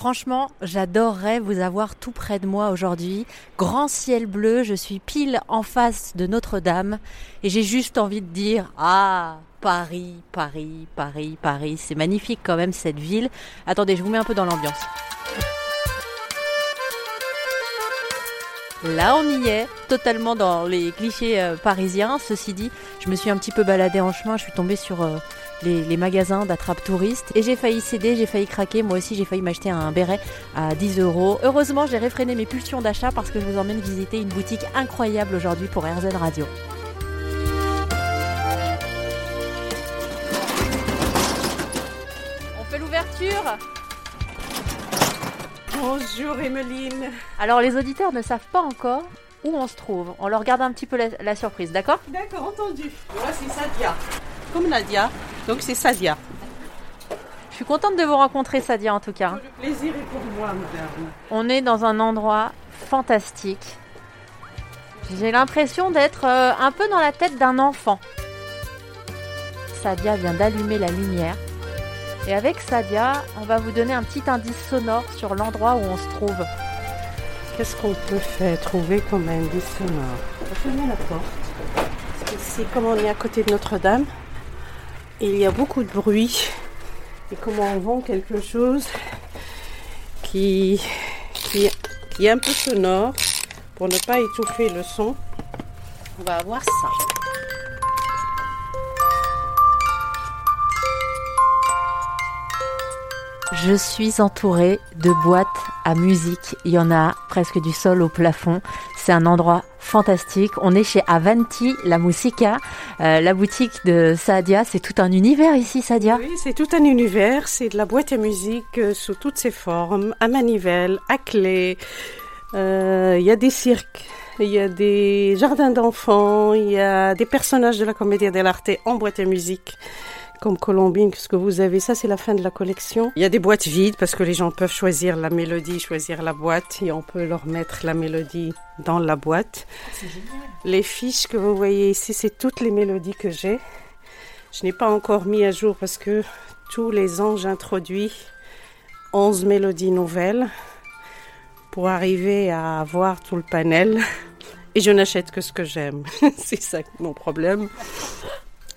Franchement, j'adorerais vous avoir tout près de moi aujourd'hui. Grand ciel bleu, je suis pile en face de Notre-Dame et j'ai juste envie de dire Ah, Paris, Paris, Paris, Paris. C'est magnifique quand même cette ville. Attendez, je vous mets un peu dans l'ambiance. Là, on y est, totalement dans les clichés euh, parisiens. Ceci dit, je me suis un petit peu baladée en chemin, je suis tombée sur euh, les, magasins d'attrape touristes et j'ai failli céder, j'ai failli craquer. Moi aussi, j'ai failli m'acheter un béret à 10 euros. Heureusement, j'ai réfréné mes pulsions d'achat parce que je vous emmène visiter une boutique incroyable aujourd'hui pour RZ Radio. On fait l'ouverture Bonjour Emeline. Alors les auditeurs ne savent pas encore où on se trouve. On leur garde un petit peu la, surprise, d'accord? D'accord, entendu. Moi c'est Sadia. Comme Nadia, donc c'est Sadia. Je suis contente de vous rencontrer Sadia en tout cas. Le plaisir est pour moi, madame. On est dans un endroit fantastique. J'ai l'impression d'être euh, un peu dans la tête d'un enfant. Sadia vient d'allumer la lumière et avec Sadia, on va vous donner un petit indice sonore sur l'endroit où on se trouve. Qu'est-ce qu'on peut faire trouver comme indice sonore? On va fermer la porte. Parce que c'est comme on est à côté de Notre-Dame. Il y a beaucoup de bruit. Et comment on vend quelque chose qui, qui, qui est un peu sonore pour ne pas étouffer le son. On va avoir ça. Je suis entourée de boîtes à musique. Il y en a presque du sol au plafond. C'est un endroit fantastique. On est chez Avanti, la Musica, euh, la boutique de Sadia. C'est tout un univers ici, Sadia. Oui, c'est tout un univers. C'est de la boîte à musique euh, sous toutes ses formes, à manivelle, à clé. Euh, il y a des cirques. Il y a des jardins d'enfants, il y a des personnages de la comédie dell'arte en boîte à musique comme Colombine, ce que vous avez, ça c'est la fin de la collection. Il y a des boîtes vides parce que les gens peuvent choisir la mélodie, choisir la boîte et on peut leur mettre la mélodie dans la boîte. Les fiches que vous voyez ici, c'est toutes les mélodies que j'ai. Je n'ai pas encore mis à jour parce que tous les ans j'introduis 11 mélodies nouvelles pour arriver à avoir tout le panel. Et je n'achète que ce que j'aime. c'est ça mon problème.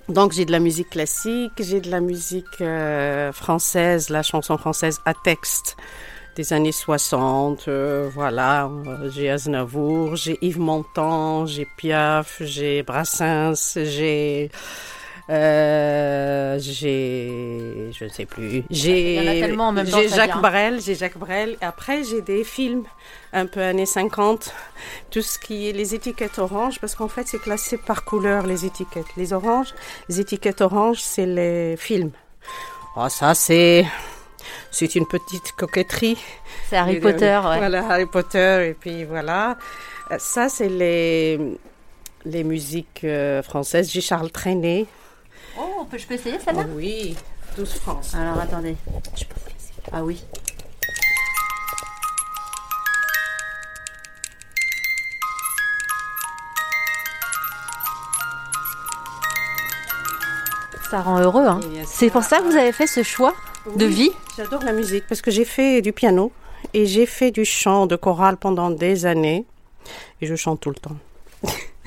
Donc j'ai de la musique classique, j'ai de la musique euh, française, la chanson française à texte des années 60, euh, voilà, j'ai Aznavour, j'ai Yves Montand, j'ai Piaf, j'ai Brassens, j'ai euh, j'ai, je ne sais plus. J'ai, j'ai Jacques Brel, j'ai Jacques Brel. Après, j'ai des films un peu années 50. Tout ce qui est les étiquettes oranges, parce qu'en fait, c'est classé par couleur les étiquettes. Les oranges, les étiquettes oranges, c'est les films. Oh, ça, c'est, c'est une petite coquetterie. C'est Harry Potter, ouais. Voilà, Harry Potter, et puis voilà. Euh, ça, c'est les, les musiques euh, françaises. J'ai Charles Trenet. Oh, je peux essayer celle-là? Oh Oui, 12 francs. Alors attendez. Je peux. Ah oui. Ça rend heureux. Hein. C'est pour ça que vous avez fait ce choix de vie? J'adore la musique parce que j'ai fait du piano et j'ai fait du chant de chorale pendant des années et je chante tout le temps.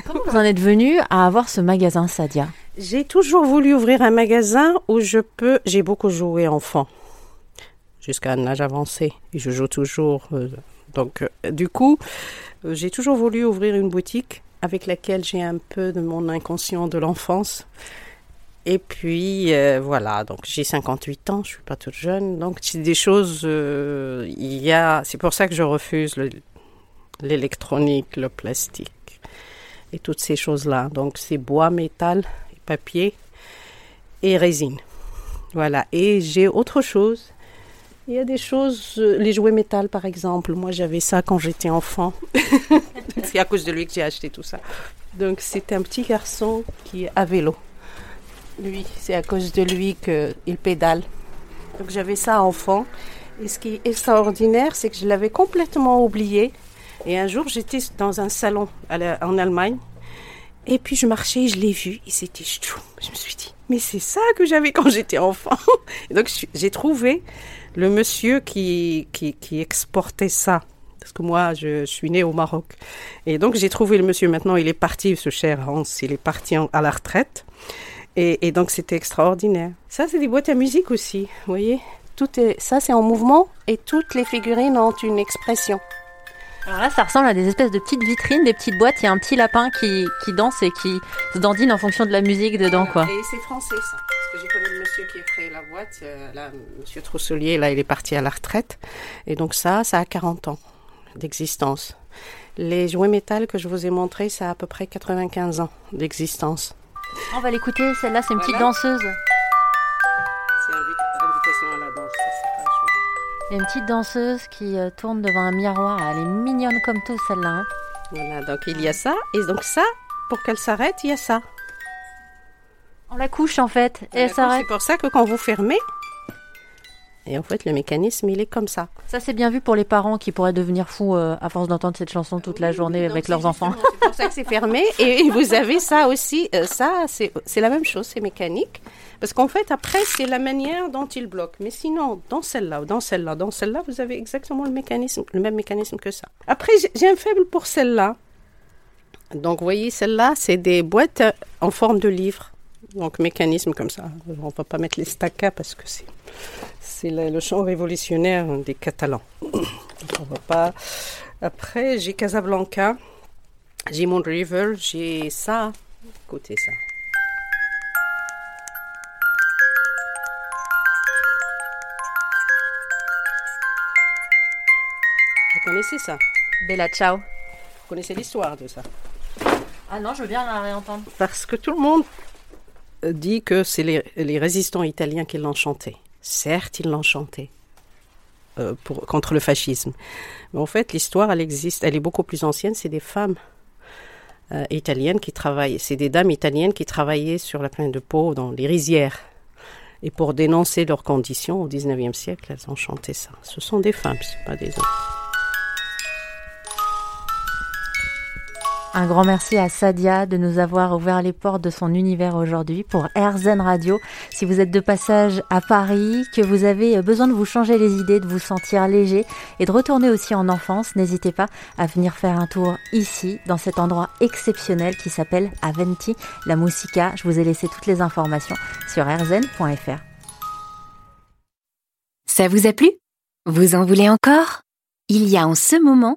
Comment vous en êtes venu à avoir ce magasin Sadia? J'ai toujours voulu ouvrir un magasin où je peux. J'ai beaucoup joué enfant, jusqu'à un âge avancé, et je joue toujours. Euh, donc, euh, du coup, euh, j'ai toujours voulu ouvrir une boutique avec laquelle j'ai un peu de mon inconscient de l'enfance. Et puis voilà, donc j'ai 58 ans, je suis pas toute jeune, donc c'est des choses. Il y a, c'est pour ça que je refuse l'électronique, le plastique et toutes ces choses-là. Donc c'est bois, métal, papier et résine. Voilà. Et j'ai autre chose. Il y a des choses, euh, les jouets métal par exemple. Moi j'avais ça quand j'étais enfant. c'est à cause de lui que j'ai acheté tout ça. Donc c'est un petit garçon qui est à vélo. Lui, c'est à cause de lui qu'il pédale. Donc j'avais ça enfant. Et ce qui est extraordinaire, c'est que je l'avais complètement oublié. Et un jour, j'étais dans un salon en Allemagne Et puis je marchais, je l'ai vu, et c'était chou. Je me suis dit, mais c'est ça que j'avais quand j'étais enfant. Et donc j'ai trouvé le monsieur qui, qui, exportait ça. Parce que moi, je, suis née au Maroc. Et donc j'ai trouvé le monsieur, maintenant il est parti, ce cher Hans, il est parti à la retraite. Et, et donc c'était extraordinaire. Ça, c'est des boîtes à musique aussi, vous voyez tout est, Ça, c'est en mouvement, et toutes les figurines ont une expression. Alors là, ça ressemble à des espèces de petites vitrines, des petites boîtes. Il y a un petit lapin qui, qui danse et qui se dandine en fonction de la musique dedans, quoi. Et c'est français, ça. Parce que j'ai connu le monsieur qui a créé la boîte. Euh, là, monsieur Trousselier, là, il est parti à la retraite. Et donc ça, ça a 40 ans d'existence. Les jouets métal que je vous ai montrés, ça a à peu près 95 ans d'existence. On va l'écouter, celle-là, c'est une petite danseuse. Il y a une petite danseuse qui euh, tourne devant un miroir. Elle est mignonne comme tout, celle-là. Hein. Voilà, donc il y a ça. Et donc ça, pour qu'elle s'arrête, il y a ça. On la couche en fait, et elle s'arrête. C'est pour ça que quand vous fermez, et en fait, le mécanisme, il est comme ça. Ça, c'est bien vu pour les parents qui pourraient devenir fous euh, à force d'entendre cette chanson toute la journée avec leurs enfants. C'est pour ça que c'est fermé. Et vous avez ça aussi. Euh, ça, c'est la même chose, c'est mécanique. Parce qu'en fait, après, c'est la manière dont il bloque. Mais sinon, dans celle-là, dans celle-là, dans celle-là, vous avez exactement le mécanisme, le même mécanisme que ça. Après, j'ai un faible pour celle-là. Donc, vous voyez, celle-là, c'est des boîtes en forme de livre. Donc, mécanisme comme ça. On ne va pas mettre les stacas parce que c'est c'est le, chant révolutionnaire des Catalans. On va pas. Après, j'ai Casablanca, j'ai Mont River, j'ai ça. Écoutez ça. Vous connaissez ça? Bella Ciao. Vous connaissez l'histoire de ça? Ah non, je veux bien la réentendre. Parce que tout le monde dit que c'est les, les résistants italiens qui l'ont chanté. Certes, ils l'ont chanté euh, contre le fascisme. Mais en fait, l'histoire, elle existe, elle est beaucoup plus ancienne. C'est des femmes euh, italiennes qui travaillent, c'est des dames italiennes qui travaillaient sur la plaine de Pau, dans les rizières. Et pour dénoncer leurs conditions au 19e siècle, elles ont chanté ça. Ce sont des femmes, ce pas des hommes. Un grand merci à Sadia de nous avoir ouvert les portes de son univers aujourd'hui pour RZN Radio. Si vous êtes de passage à Paris, que vous avez besoin de vous changer les idées, de vous sentir léger et de retourner aussi en enfance, n'hésitez pas à venir faire un tour ici, dans cet endroit exceptionnel qui s'appelle Aventi, la Musica. Je vous ai laissé toutes les informations sur rzn.fr. Ça vous a plu? Vous en voulez encore? Il y a en ce moment